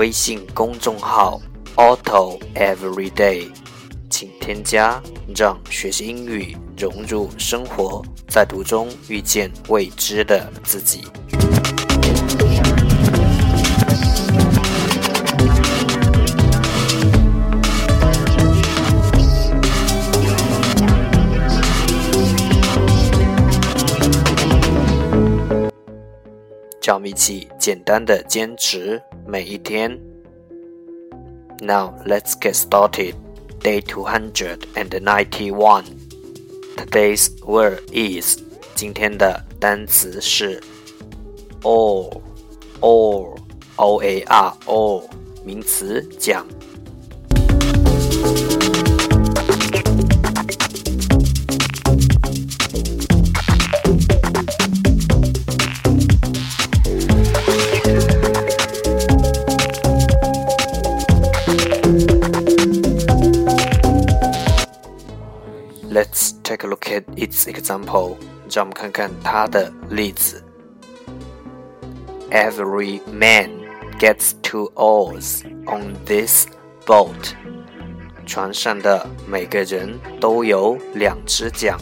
微信公众号 Auto Everyday，请添加，让学习英语融入生活，在途中遇见未知的自己。让我们一起简单的坚持每一天。Now let's get started. Day 291. Today's word is 今天的单词是 oar oar o a r oar 名词讲 look at its example. 让我们看看它的例子。Every man gets two oars on this boat. 船上的每个人都有两只桨。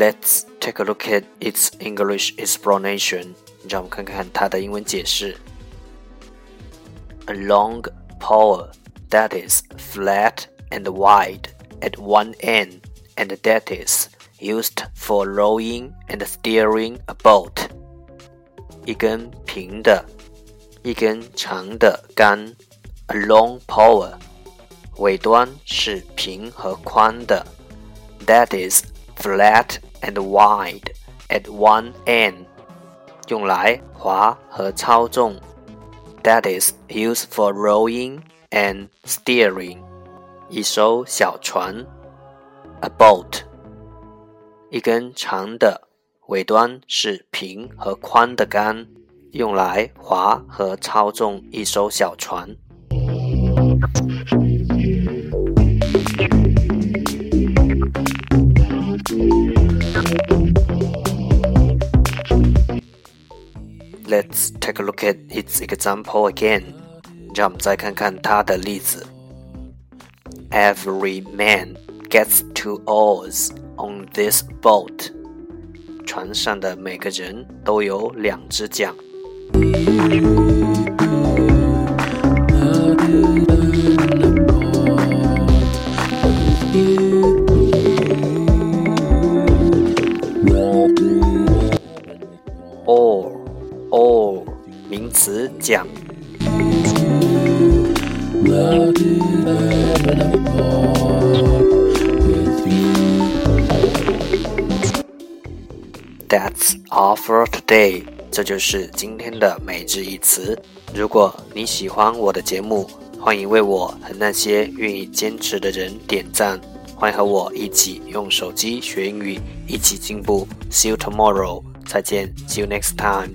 Let's take a look at its English explanation. 让我们看看它的英文解释。A long pole that is flat and wide at one end and that is used for rowing and steering a boat. 一根平的，一根长的杆，a long pole，尾端是平和宽的，that is flat and wide at one end，用来划和操纵。That is used for rowing and steering，一艘小船，a boat，一根长的，尾端是平和宽的杆，用来划和操纵一艘小船。 Let's take a look at its example again. 让我们再看看它的例子。Every man gets two oars on this boat. 船上的每个人都有两只桨。All all 名词讲。That's all for today。这就是今天的每日一词。如果你喜欢我的节目，欢迎为我和那些愿意坚持的人点赞。欢迎和我一起用手机学英语，一起进步。See you tomorrow。再见，See you next time。